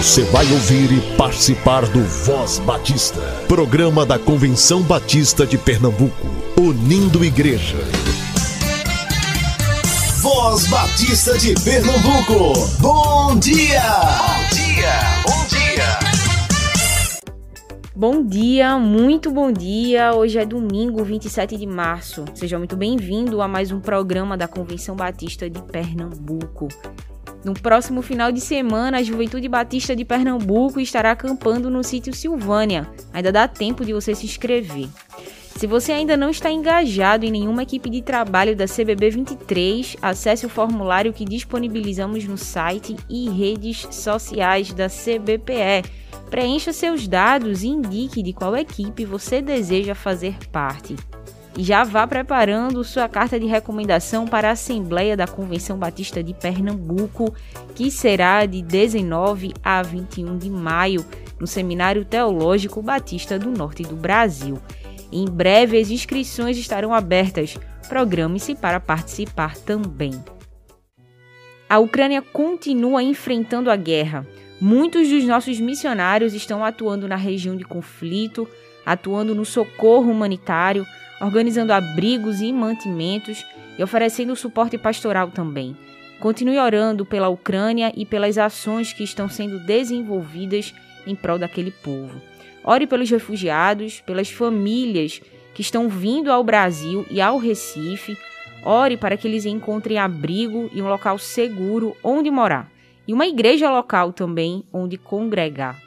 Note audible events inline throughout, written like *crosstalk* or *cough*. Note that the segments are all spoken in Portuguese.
Você vai ouvir e participar do Voz Batista, programa da Convenção Batista de Pernambuco, unindo igreja. Voz Batista de Pernambuco, bom dia! Bom dia, bom dia! Bom dia, muito bom dia. Hoje é domingo, 27 de março. Seja muito bem-vindo a mais um programa da Convenção Batista de Pernambuco. No próximo final de semana, a Juventude Batista de Pernambuco estará acampando no sítio Silvânia. Ainda dá tempo de você se inscrever. Se você ainda não está engajado em nenhuma equipe de trabalho da CBB 23, acesse o formulário que disponibilizamos no site e redes sociais da CBPE. Preencha seus dados e indique de qual equipe você deseja fazer parte e já vá preparando sua carta de recomendação para a Assembleia da Convenção Batista de Pernambuco, que será de 19 a 21 de maio, no Seminário Teológico Batista do Norte do Brasil. Em breve as inscrições estarão abertas. Programe-se para participar também. A Ucrânia continua enfrentando a guerra. Muitos dos nossos missionários estão atuando na região de conflito, atuando no socorro humanitário, organizando abrigos e mantimentos e oferecendo suporte pastoral também. Continue orando pela Ucrânia e pelas ações que estão sendo desenvolvidas em prol daquele povo. Ore pelos refugiados, pelas famílias que estão vindo ao Brasil e ao Recife. Ore para que eles encontrem abrigo e um local seguro onde morar. E uma igreja local também onde congregar.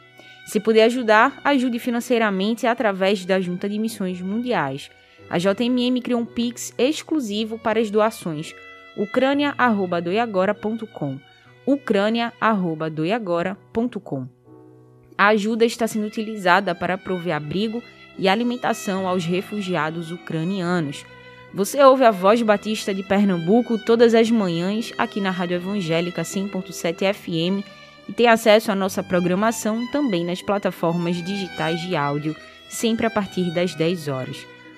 Se puder ajudar, ajude financeiramente através da Junta de Missões Mundiais. A JMM criou um Pix exclusivo para as doações ucrânia@doiagora.com. ucrânia@doiagora.com. A ajuda está sendo utilizada para prover abrigo e alimentação aos refugiados ucranianos. Você ouve a Voz Batista de Pernambuco todas as manhãs aqui na Rádio Evangélica 100.7 FM e tem acesso à nossa programação também nas plataformas digitais de áudio, sempre a partir das 10 horas.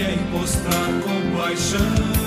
e mostrar compaixão.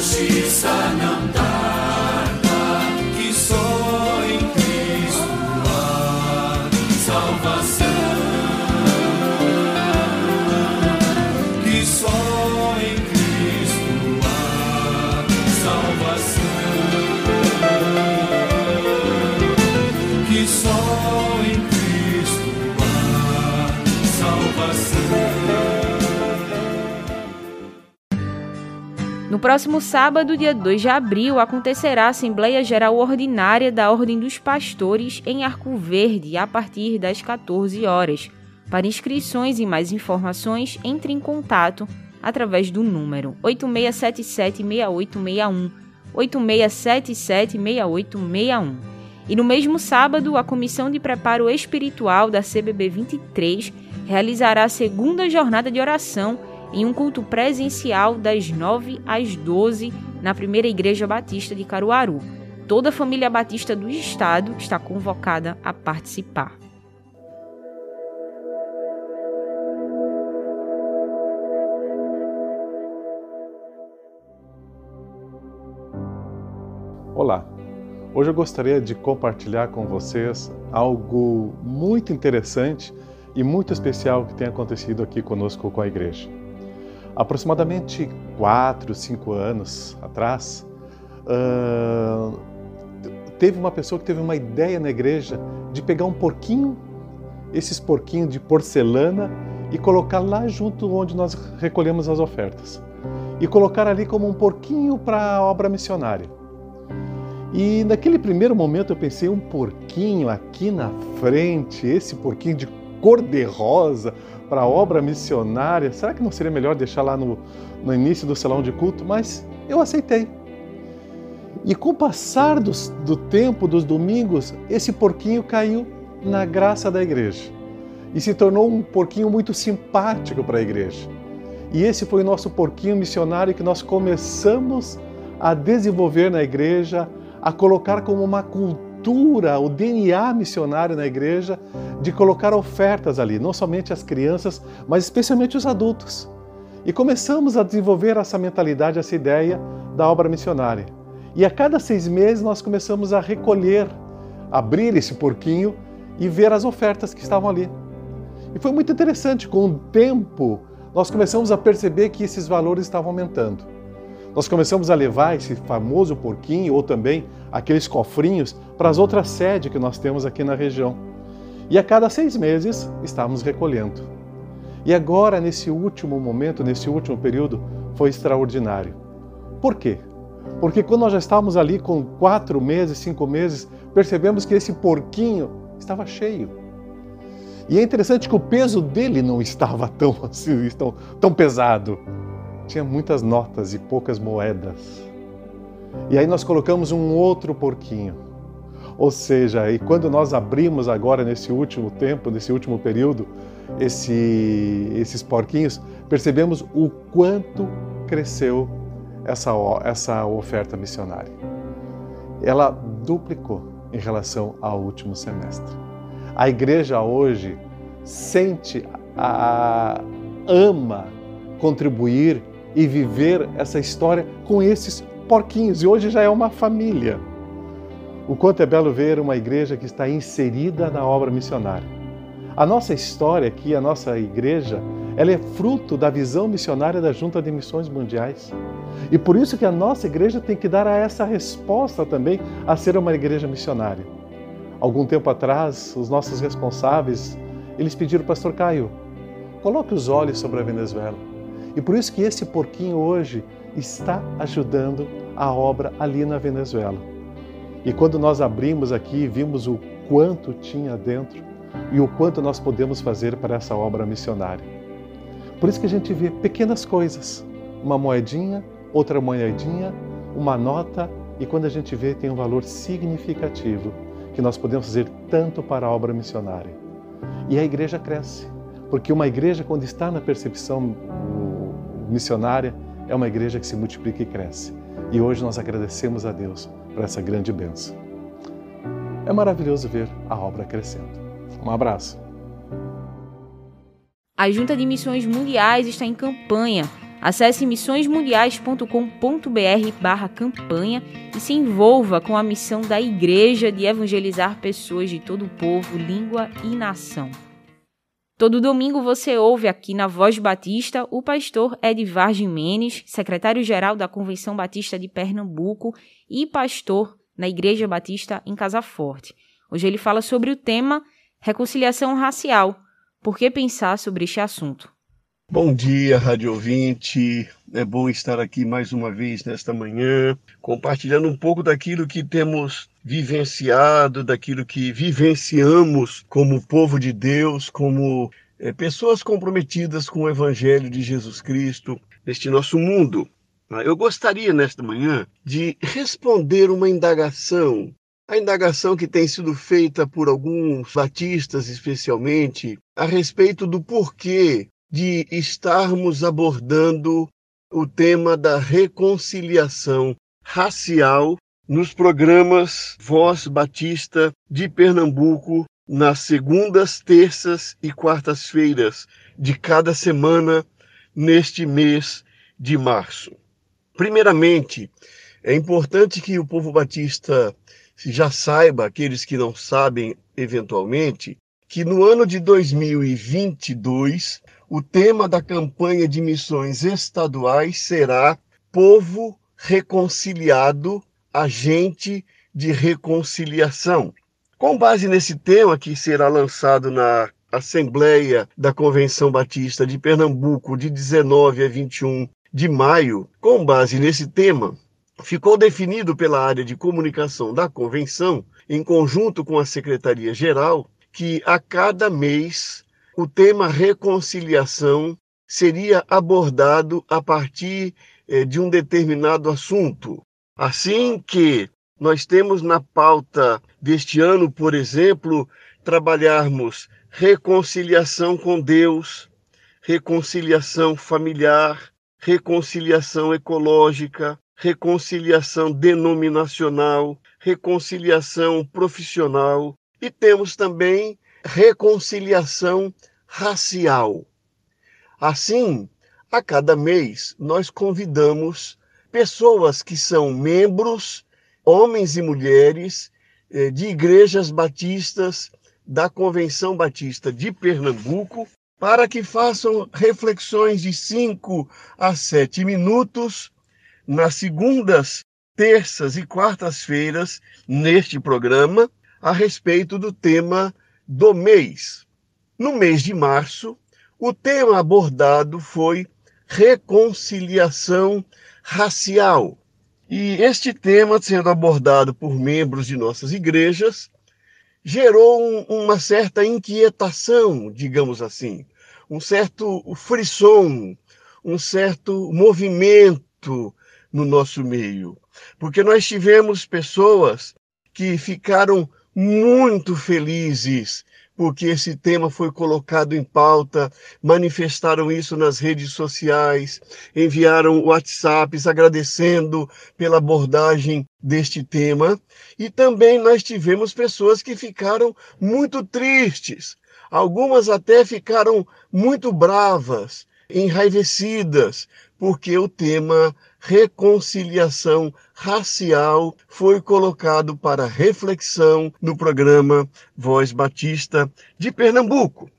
Justiça não tarda, que só em Cristo há salvação. Que só em Cristo há salvação que só em Cristo No próximo sábado, dia 2 de abril, acontecerá a Assembleia Geral Ordinária da Ordem dos Pastores em Arco Verde, a partir das 14 horas. Para inscrições e mais informações, entre em contato através do número 8677-6861, 8677-6861. E no mesmo sábado, a Comissão de Preparo Espiritual da CBB 23 realizará a segunda jornada de oração em um culto presencial das 9 às 12 na Primeira Igreja Batista de Caruaru. Toda a família batista do estado está convocada a participar. Olá! Hoje eu gostaria de compartilhar com vocês algo muito interessante e muito especial que tem acontecido aqui conosco com a igreja. Aproximadamente quatro, cinco anos atrás, uh, teve uma pessoa que teve uma ideia na igreja de pegar um porquinho, esses porquinhos de porcelana, e colocar lá junto onde nós recolhemos as ofertas. E colocar ali como um porquinho para a obra missionária. E naquele primeiro momento eu pensei, um porquinho aqui na frente, esse porquinho de cor de rosa para a obra missionária, será que não seria melhor deixar lá no, no início do salão de culto? Mas eu aceitei. E com o passar do, do tempo, dos domingos, esse porquinho caiu na graça da igreja e se tornou um porquinho muito simpático para a igreja. E esse foi o nosso porquinho missionário que nós começamos a desenvolver na igreja, a colocar como uma cultura, o DNA missionário na igreja, de colocar ofertas ali, não somente as crianças, mas especialmente os adultos. E começamos a desenvolver essa mentalidade, essa ideia da obra missionária. E a cada seis meses nós começamos a recolher, abrir esse porquinho e ver as ofertas que estavam ali. E foi muito interessante, com o tempo, nós começamos a perceber que esses valores estavam aumentando. Nós começamos a levar esse famoso porquinho ou também aqueles cofrinhos para as outras sedes que nós temos aqui na região. E a cada seis meses estávamos recolhendo. E agora, nesse último momento, nesse último período, foi extraordinário. Por quê? Porque quando nós já estávamos ali com quatro meses, cinco meses, percebemos que esse porquinho estava cheio. E é interessante que o peso dele não estava tão, *laughs* assim, tão, tão pesado. Tinha muitas notas e poucas moedas. E aí nós colocamos um outro porquinho. Ou seja, e quando nós abrimos agora nesse último tempo, nesse último período, esse, esses porquinhos, percebemos o quanto cresceu essa, essa oferta missionária. Ela duplicou em relação ao último semestre. A igreja hoje sente, a, ama contribuir e viver essa história com esses porquinhos. E hoje já é uma família. O quanto é belo ver uma igreja que está inserida na obra missionária. A nossa história aqui, a nossa igreja, ela é fruto da visão missionária da Junta de Missões Mundiais. E por isso que a nossa igreja tem que dar a essa resposta também a ser uma igreja missionária. Algum tempo atrás, os nossos responsáveis, eles pediram, pastor Caio, coloque os olhos sobre a Venezuela. E por isso que esse porquinho hoje está ajudando a obra ali na Venezuela. E quando nós abrimos aqui vimos o quanto tinha dentro e o quanto nós podemos fazer para essa obra missionária. Por isso que a gente vê pequenas coisas, uma moedinha, outra moedinha, uma nota, e quando a gente vê tem um valor significativo que nós podemos fazer tanto para a obra missionária. E a igreja cresce, porque uma igreja quando está na percepção missionária é uma igreja que se multiplica e cresce. E hoje nós agradecemos a Deus por essa grande bênção. É maravilhoso ver a obra crescendo. Um abraço. A Junta de Missões Mundiais está em campanha. Acesse missõesmundiais.com.br barra campanha e se envolva com a missão da Igreja de evangelizar pessoas de todo o povo, língua e nação. Todo domingo você ouve aqui na Voz Batista o pastor Edvar Jimenez, secretário-geral da Convenção Batista de Pernambuco e pastor na Igreja Batista em Casa Forte. Hoje ele fala sobre o tema reconciliação racial. Por que pensar sobre este assunto? Bom dia, Rádio Ouvinte. É bom estar aqui mais uma vez nesta manhã, compartilhando um pouco daquilo que temos vivenciado, daquilo que vivenciamos como povo de Deus, como é, pessoas comprometidas com o Evangelho de Jesus Cristo neste nosso mundo. Ah, eu gostaria, nesta manhã, de responder uma indagação. A indagação que tem sido feita por alguns batistas, especialmente, a respeito do porquê de estarmos abordando o tema da reconciliação racial nos programas Voz Batista de Pernambuco nas segundas, terças e quartas-feiras de cada semana neste mês de março. Primeiramente, é importante que o povo batista já saiba, aqueles que não sabem eventualmente, que no ano de 2022 o tema da campanha de missões estaduais será Povo Reconciliado, Agente de Reconciliação. Com base nesse tema, que será lançado na Assembleia da Convenção Batista de Pernambuco de 19 a 21 de maio, com base nesse tema, ficou definido pela área de comunicação da convenção, em conjunto com a Secretaria-Geral, que a cada mês o tema reconciliação seria abordado a partir eh, de um determinado assunto. Assim que nós temos na pauta deste ano, por exemplo, trabalharmos reconciliação com Deus, reconciliação familiar, reconciliação ecológica, reconciliação denominacional, reconciliação profissional e temos também reconciliação racial. Assim, a cada mês nós convidamos pessoas que são membros, homens e mulheres, eh, de igrejas batistas da Convenção Batista de Pernambuco, para que façam reflexões de 5 a 7 minutos nas segundas, terças e quartas-feiras neste programa a respeito do tema do mês. No mês de março, o tema abordado foi reconciliação racial. E este tema, sendo abordado por membros de nossas igrejas, gerou um, uma certa inquietação, digamos assim, um certo frisson, um certo movimento no nosso meio. Porque nós tivemos pessoas que ficaram muito felizes porque esse tema foi colocado em pauta, manifestaram isso nas redes sociais, enviaram WhatsApps agradecendo pela abordagem deste tema. E também nós tivemos pessoas que ficaram muito tristes, algumas até ficaram muito bravas, enraivecidas, porque o tema reconciliação racial foi colocado para reflexão no programa Voz Batista de Pernambuco.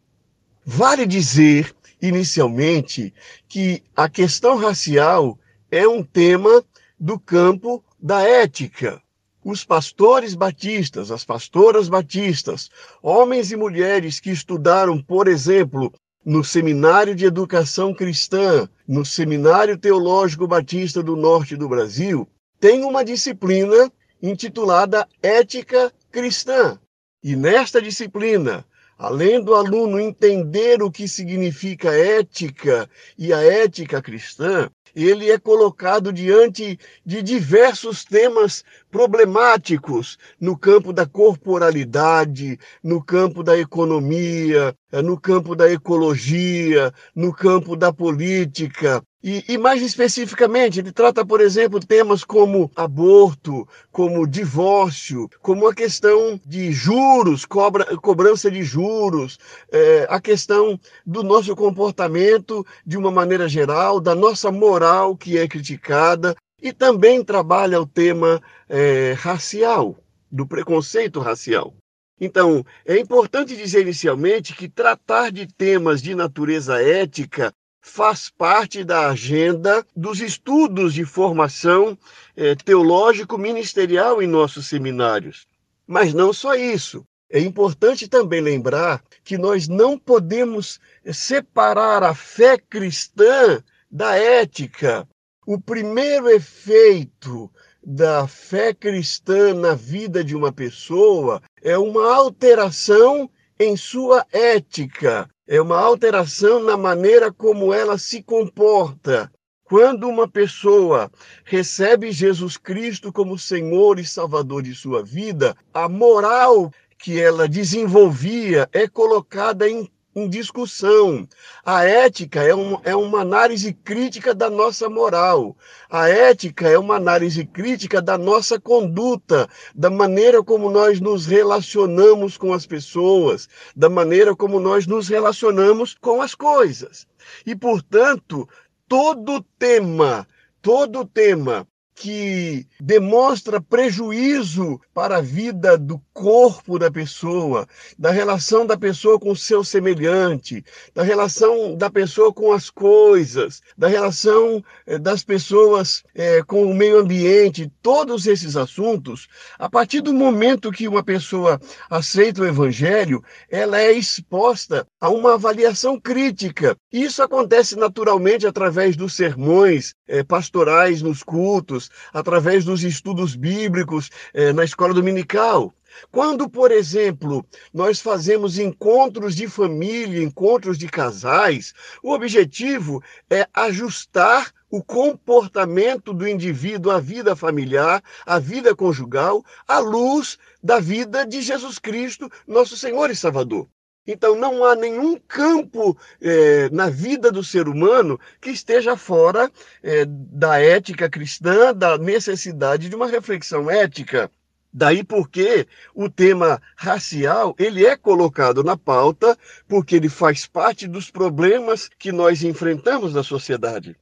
Vale dizer, inicialmente, que a questão racial é um tema do campo da ética. Os pastores batistas, as pastoras batistas, homens e mulheres que estudaram, por exemplo, no Seminário de Educação Cristã, no Seminário Teológico Batista do Norte do Brasil, tem uma disciplina intitulada Ética Cristã. E nesta disciplina, além do aluno entender o que significa ética e a ética cristã, ele é colocado diante de diversos temas problemáticos no campo da corporalidade, no campo da economia, no campo da ecologia, no campo da política, e, e, mais especificamente, ele trata, por exemplo, temas como aborto, como divórcio, como a questão de juros, cobra, cobrança de juros, é, a questão do nosso comportamento de uma maneira geral, da nossa moral que é criticada, e também trabalha o tema é, racial, do preconceito racial. Então, é importante dizer inicialmente que tratar de temas de natureza ética faz parte da agenda dos estudos de formação eh, teológico-ministerial em nossos seminários. Mas não só isso. É importante também lembrar que nós não podemos separar a fé cristã da ética. O primeiro efeito da fé cristã na vida de uma pessoa é uma alteração em sua ética, é uma alteração na maneira como ela se comporta. Quando uma pessoa recebe Jesus Cristo como Senhor e Salvador de sua vida, a moral que ela desenvolvia é colocada em em discussão. A ética é, um, é uma análise crítica da nossa moral. A ética é uma análise crítica da nossa conduta, da maneira como nós nos relacionamos com as pessoas, da maneira como nós nos relacionamos com as coisas. E, portanto, todo tema, todo tema que demonstra prejuízo para a vida do corpo da pessoa, da relação da pessoa com o seu semelhante, da relação da pessoa com as coisas, da relação eh, das pessoas eh, com o meio ambiente, todos esses assuntos, a partir do momento que uma pessoa aceita o evangelho, ela é exposta a uma avaliação crítica. Isso acontece naturalmente através dos sermões eh, pastorais nos cultos, através dos estudos bíblicos eh, na escola dominical. Quando, por exemplo, nós fazemos encontros de família, encontros de casais, o objetivo é ajustar o comportamento do indivíduo à vida familiar, à vida conjugal, à luz da vida de Jesus Cristo, nosso Senhor e Salvador. Então, não há nenhum campo é, na vida do ser humano que esteja fora é, da ética cristã, da necessidade de uma reflexão ética. Daí porque o tema racial ele é colocado na pauta porque ele faz parte dos problemas que nós enfrentamos na sociedade.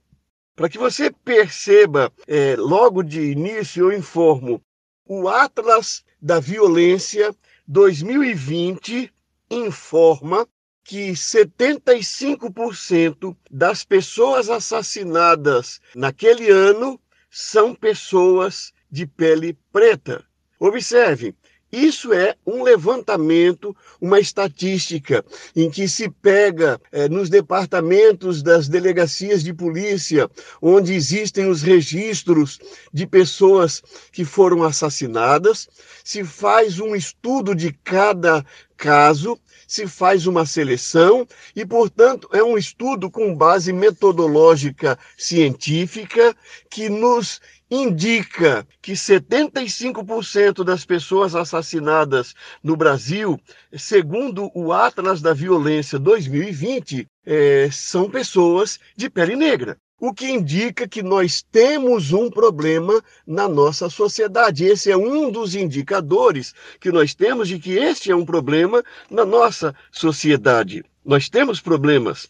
Para que você perceba, é, logo de início eu informo, o Atlas da Violência 2020 informa que 75% das pessoas assassinadas naquele ano são pessoas de pele preta. Observe, isso é um levantamento, uma estatística em que se pega é, nos departamentos das delegacias de polícia, onde existem os registros de pessoas que foram assassinadas, se faz um estudo de cada caso, se faz uma seleção e, portanto, é um estudo com base metodológica científica que nos indica que 75% das pessoas assassinadas no Brasil, segundo o Atlas da Violência 2020, é, são pessoas de pele negra. O que indica que nós temos um problema na nossa sociedade. Esse é um dos indicadores que nós temos de que este é um problema na nossa sociedade. Nós temos problemas.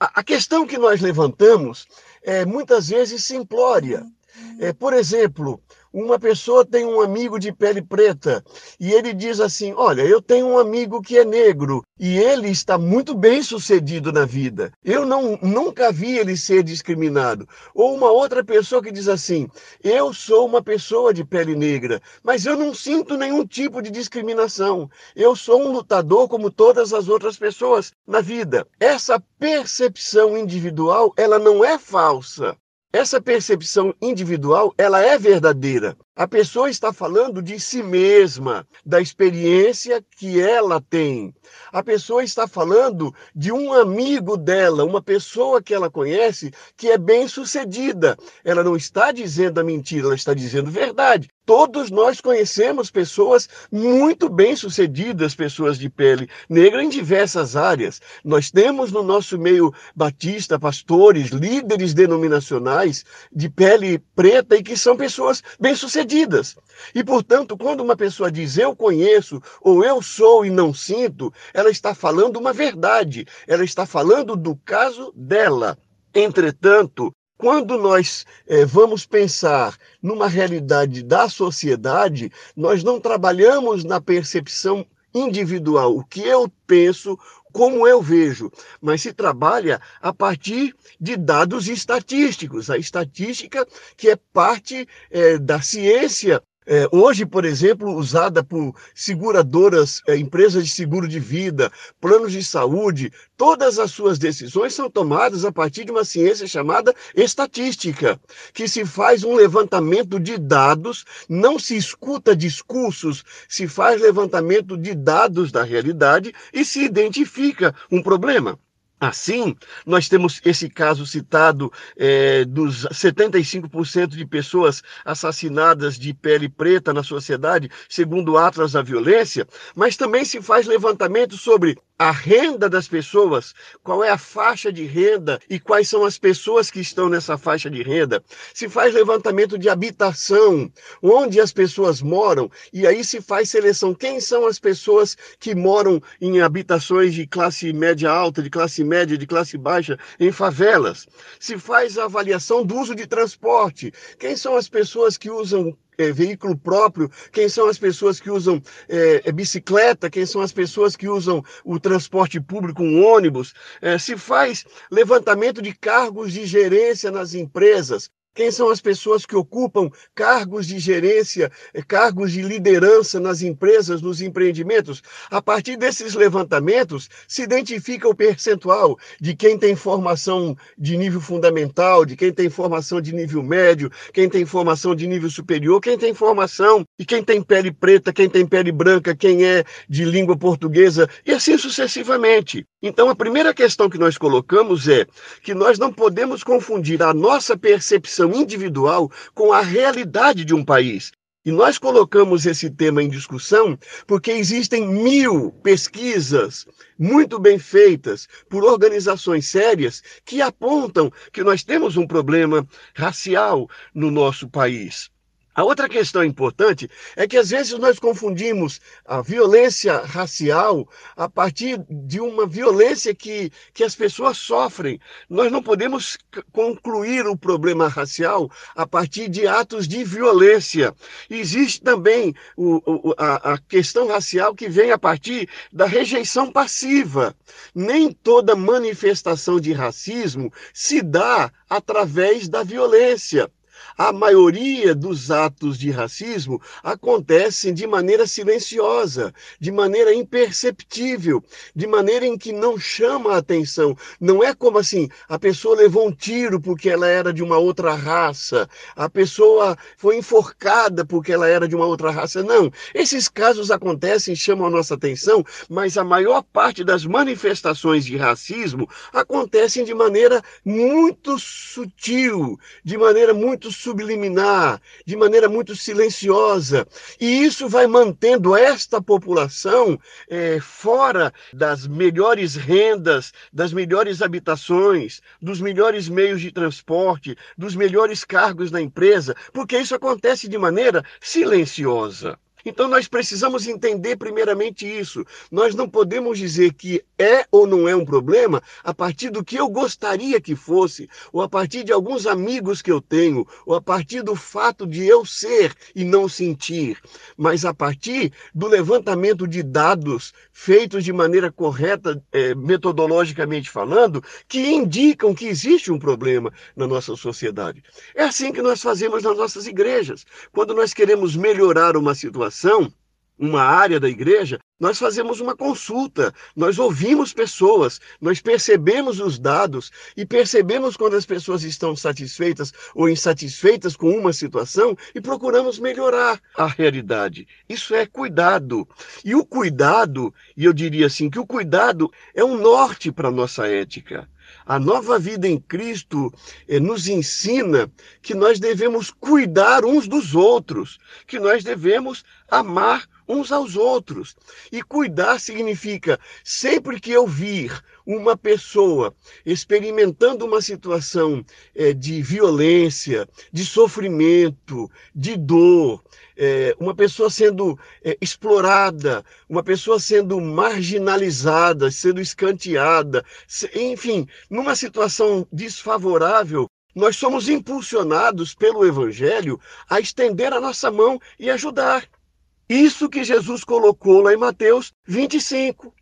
A, questão que nós levantamos é muitas vezes simplória. É, por exemplo, uma pessoa tem um amigo de pele preta e ele diz assim: Olha, eu tenho um amigo que é negro e ele está muito bem sucedido na vida. Eu não, nunca vi ele ser discriminado. Ou uma outra pessoa que diz assim: Eu sou uma pessoa de pele negra, mas eu não sinto nenhum tipo de discriminação. Eu sou um lutador como todas as outras pessoas na vida. Essa percepção individual, ela não é falsa. Essa percepção individual, ela é verdadeira. A pessoa está falando de si mesma, da experiência que ela tem. A pessoa está falando de um amigo dela, uma pessoa que ela conhece que é bem-sucedida. Ela não está dizendo a mentira, ela está dizendo verdade. Todos nós conhecemos pessoas muito bem-sucedidas, pessoas de pele negra em diversas áreas. Nós temos no nosso meio batista pastores, líderes denominacionais de pele preta e que são pessoas bem-sucedidas. E, portanto, quando uma pessoa diz eu conheço ou eu sou e não sinto, ela está falando uma verdade, ela está falando do caso dela. Entretanto, quando nós é, vamos pensar numa realidade da sociedade, nós não trabalhamos na percepção individual, o que eu penso, como eu vejo, mas se trabalha a partir de dados estatísticos. A estatística que é parte é, da ciência é, hoje, por exemplo, usada por seguradoras, é, empresas de seguro de vida, planos de saúde, todas as suas decisões são tomadas a partir de uma ciência chamada estatística, que se faz um levantamento de dados, não se escuta discursos, se faz levantamento de dados da realidade e se identifica um problema. Assim, nós temos esse caso citado é, dos 75% de pessoas assassinadas de pele preta na sociedade, segundo Atlas da Violência, mas também se faz levantamento sobre a renda das pessoas, qual é a faixa de renda e quais são as pessoas que estão nessa faixa de renda. Se faz levantamento de habitação, onde as pessoas moram, e aí se faz seleção. Quem são as pessoas que moram em habitações de classe média alta, de classe média, de classe baixa, em favelas? Se faz a avaliação do uso de transporte. Quem são as pessoas que usam é, veículo próprio, quem são as pessoas que usam é, bicicleta, quem são as pessoas que usam o transporte público, um ônibus. É, se faz levantamento de cargos de gerência nas empresas. Quem são as pessoas que ocupam cargos de gerência, eh, cargos de liderança nas empresas, nos empreendimentos? A partir desses levantamentos, se identifica o percentual de quem tem formação de nível fundamental, de quem tem formação de nível médio, quem tem formação de nível superior, quem tem formação e quem tem pele preta, quem tem pele branca, quem é de língua portuguesa, e assim sucessivamente. Então, a primeira questão que nós colocamos é que nós não podemos confundir a nossa percepção individual com a realidade de um país. E nós colocamos esse tema em discussão porque existem mil pesquisas muito bem feitas por organizações sérias que apontam que nós temos um problema racial no nosso país. A outra questão importante é que às vezes nós confundimos a violência racial a partir de uma violência que, que as pessoas sofrem. Nós não podemos concluir o problema racial a partir de atos de violência. Existe também o, o, a, a questão racial que vem a partir da rejeição passiva. Nem toda manifestação de racismo se dá através da violência a maioria dos atos de racismo acontecem de maneira silenciosa, de maneira imperceptível, de maneira em que não chama a atenção. Não é como assim, a pessoa levou um tiro porque ela era de uma outra raça, a pessoa foi enforcada porque ela era de uma outra raça. Não, esses casos acontecem, chamam a nossa atenção, mas a maior parte das manifestações de racismo acontecem de maneira muito sutil, de maneira muito subliminar, de maneira muito silenciosa. E isso vai mantendo esta população é, fora das melhores rendas, das melhores habitações, dos melhores meios de transporte, dos melhores cargos na empresa, porque isso acontece de maneira silenciosa. Então nós precisamos entender primeiramente isso. Nós não podemos dizer que é ou não é um problema a partir do que eu gostaria que fosse, ou a partir de alguns amigos que eu tenho, ou a partir do fato de eu ser e não sentir, mas a partir do levantamento de dados feitos de maneira correta, é, metodologicamente falando, que indicam que existe um problema na nossa sociedade. É assim que nós fazemos nas nossas igrejas. Quando nós queremos melhorar uma situação, situação, uma área da igreja, nós fazemos uma consulta, nós ouvimos pessoas, nós percebemos os dados e percebemos quando as pessoas estão satisfeitas ou insatisfeitas com uma situação e procuramos melhorar a realidade. Isso é cuidado. E o cuidado, e eu diria assim, que o cuidado é um norte para a nossa ética. A nova vida em Cristo eh, nos ensina que nós devemos cuidar uns dos outros, que nós devemos amar uns aos outros. E cuidar significa sempre que eu vir uma pessoa experimentando uma situação é, de violência, de sofrimento, de dor, é, uma pessoa sendo é, explorada, uma pessoa sendo marginalizada, sendo escanteada, enfim, numa situação desfavorável, nós somos impulsionados pelo Evangelho a estender a nossa mão e ajudar. Isso que Jesus colocou lá em Mateus 25.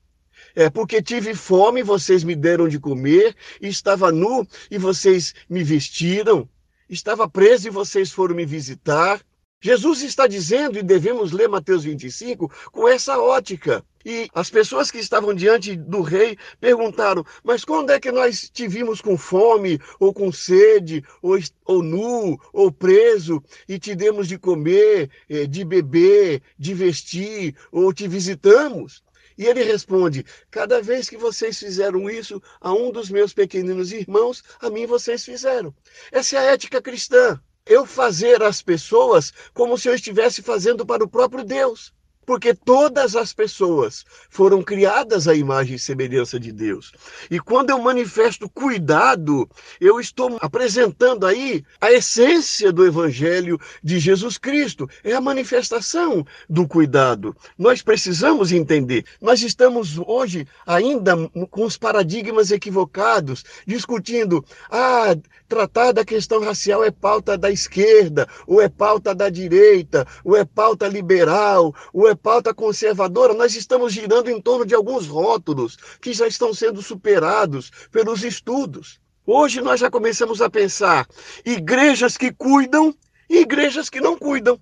É porque tive fome, vocês me deram de comer, estava nu e vocês me vestiram, estava preso e vocês foram me visitar. Jesus está dizendo, e devemos ler Mateus 25 com essa ótica. E as pessoas que estavam diante do rei perguntaram: Mas quando é que nós te vimos com fome, ou com sede, ou, ou nu, ou preso, e te demos de comer, eh, de beber, de vestir, ou te visitamos? E ele responde: Cada vez que vocês fizeram isso a um dos meus pequeninos irmãos, a mim vocês fizeram. Essa é a ética cristã eu fazer as pessoas como se eu estivesse fazendo para o próprio Deus. Porque todas as pessoas foram criadas à imagem e semelhança de Deus. E quando eu manifesto cuidado, eu estou apresentando aí a essência do evangelho de Jesus Cristo, é a manifestação do cuidado. Nós precisamos entender. Nós estamos hoje ainda com os paradigmas equivocados, discutindo, ah, tratar da questão racial é pauta da esquerda, ou é pauta da direita, ou é pauta liberal, ou é pauta conservadora, nós estamos girando em torno de alguns rótulos que já estão sendo superados pelos estudos. Hoje nós já começamos a pensar igrejas que cuidam e igrejas que não cuidam.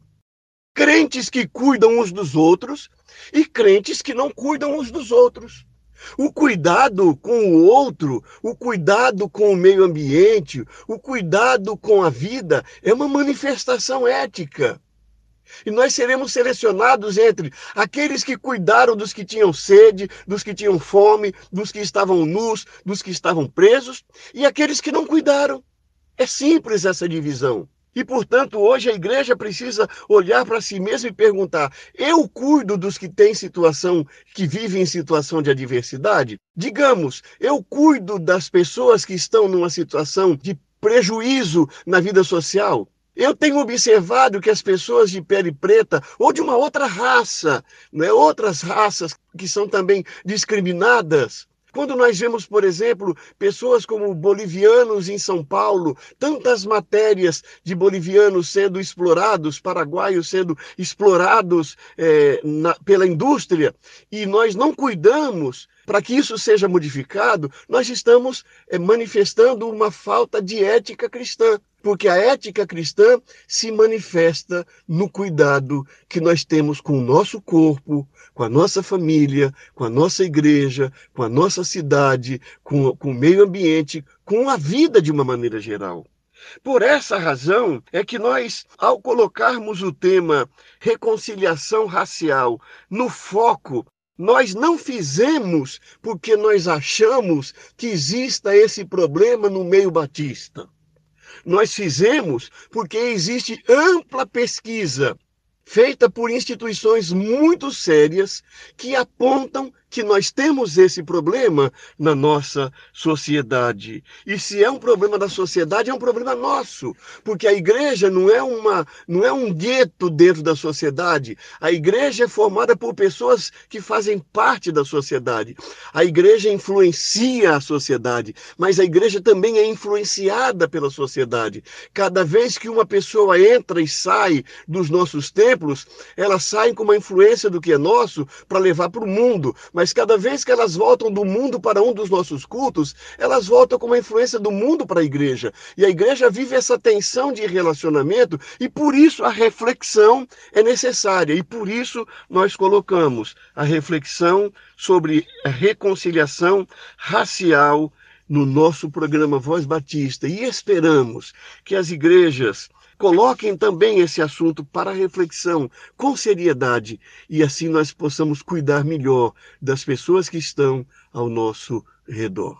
Crentes que cuidam uns dos outros e crentes que não cuidam uns dos outros. O cuidado com o outro, o cuidado com o meio ambiente, o cuidado com a vida é uma manifestação ética. E nós seremos selecionados entre aqueles que cuidaram dos que tinham sede, dos que tinham fome, dos que estavam nus, dos que estavam presos, e aqueles que não cuidaram. É simples essa divisão. E, portanto, hoje a igreja precisa olhar para si mesma e perguntar: eu cuido dos que têm situação, que vivem em situação de adversidade? Digamos, eu cuido das pessoas que estão numa situação de prejuízo na vida social? Eu tenho observado que as pessoas de pele preta ou de uma outra raça, né, outras raças que são também discriminadas, quando nós vemos, por exemplo, pessoas como bolivianos em São Paulo, tantas matérias de bolivianos sendo explorados, paraguaios sendo explorados é, na, pela indústria, e nós não cuidamos para que isso seja modificado, nós estamos é, manifestando uma falta de ética cristã porque a ética cristã se manifesta no cuidado que nós temos com o nosso corpo, com a nossa família, com a nossa igreja, com a nossa cidade, com, com o meio ambiente, com a vida de uma maneira geral. Por essa razão é que nós, ao colocarmos o tema reconciliação racial no foco nós não fizemos porque nós achamos que exista esse problema no meio batista. Nós fizemos porque existe ampla pesquisa feita por instituições muito sérias que apontam que nós temos esse problema na nossa sociedade. E se é um problema da sociedade, é um problema nosso, porque a igreja não é uma não é um gueto dentro da sociedade. A igreja é formada por pessoas que fazem parte da sociedade. A igreja influencia a sociedade, mas a igreja também é influenciada pela sociedade. Cada vez que uma pessoa entra e sai dos nossos templos, ela sai com uma influência do que é nosso para levar para o mundo mas cada vez que elas voltam do mundo para um dos nossos cultos, elas voltam com uma influência do mundo para a igreja. E a igreja vive essa tensão de relacionamento e por isso a reflexão é necessária. E por isso nós colocamos a reflexão sobre a reconciliação racial no nosso programa Voz Batista e esperamos que as igrejas Coloquem também esse assunto para reflexão com seriedade e assim nós possamos cuidar melhor das pessoas que estão ao nosso redor.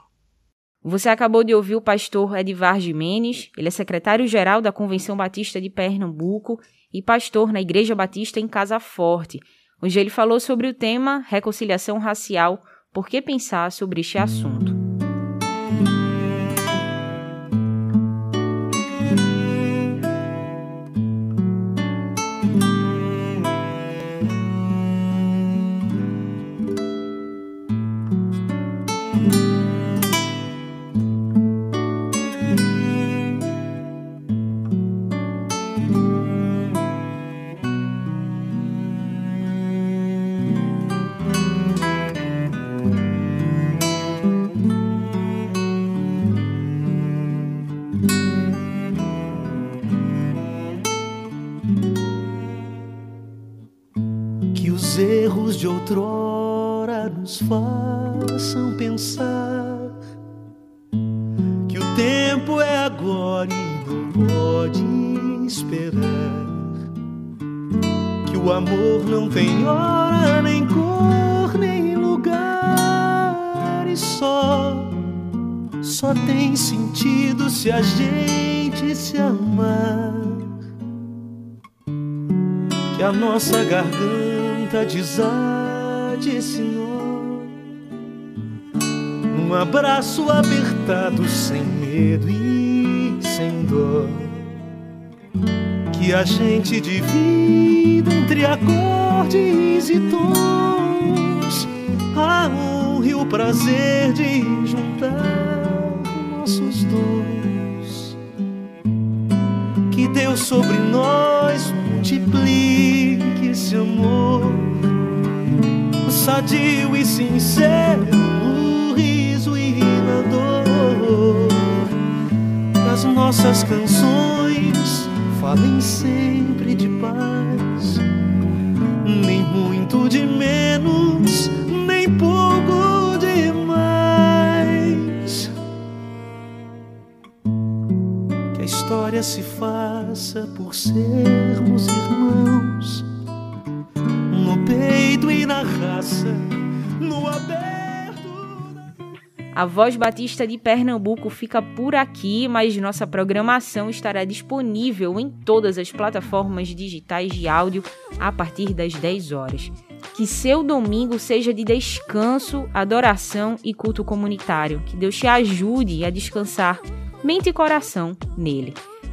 Você acabou de ouvir o pastor Edivar Jimenez, ele é secretário-geral da Convenção Batista de Pernambuco e pastor na Igreja Batista em Casa Forte, onde ele falou sobre o tema reconciliação racial, por que pensar sobre este assunto. Se a gente se amar, que a nossa garganta vontades há de Senhor. Num abraço apertado sem medo e sem dor Que a gente divida entre acordes e tons. Há honra e o prazer de juntar Que Deus sobre nós multiplique esse amor. Sadio e sincero no riso e na dor. As nossas canções falem sempre de paz, se faça por sermos irmãos no peito e na raça, no aberto. A Voz Batista de Pernambuco fica por aqui, mas nossa programação estará disponível em todas as plataformas digitais de áudio a partir das 10 horas. Que seu domingo seja de descanso, adoração e culto comunitário. Que Deus te ajude a descansar mente e coração nele.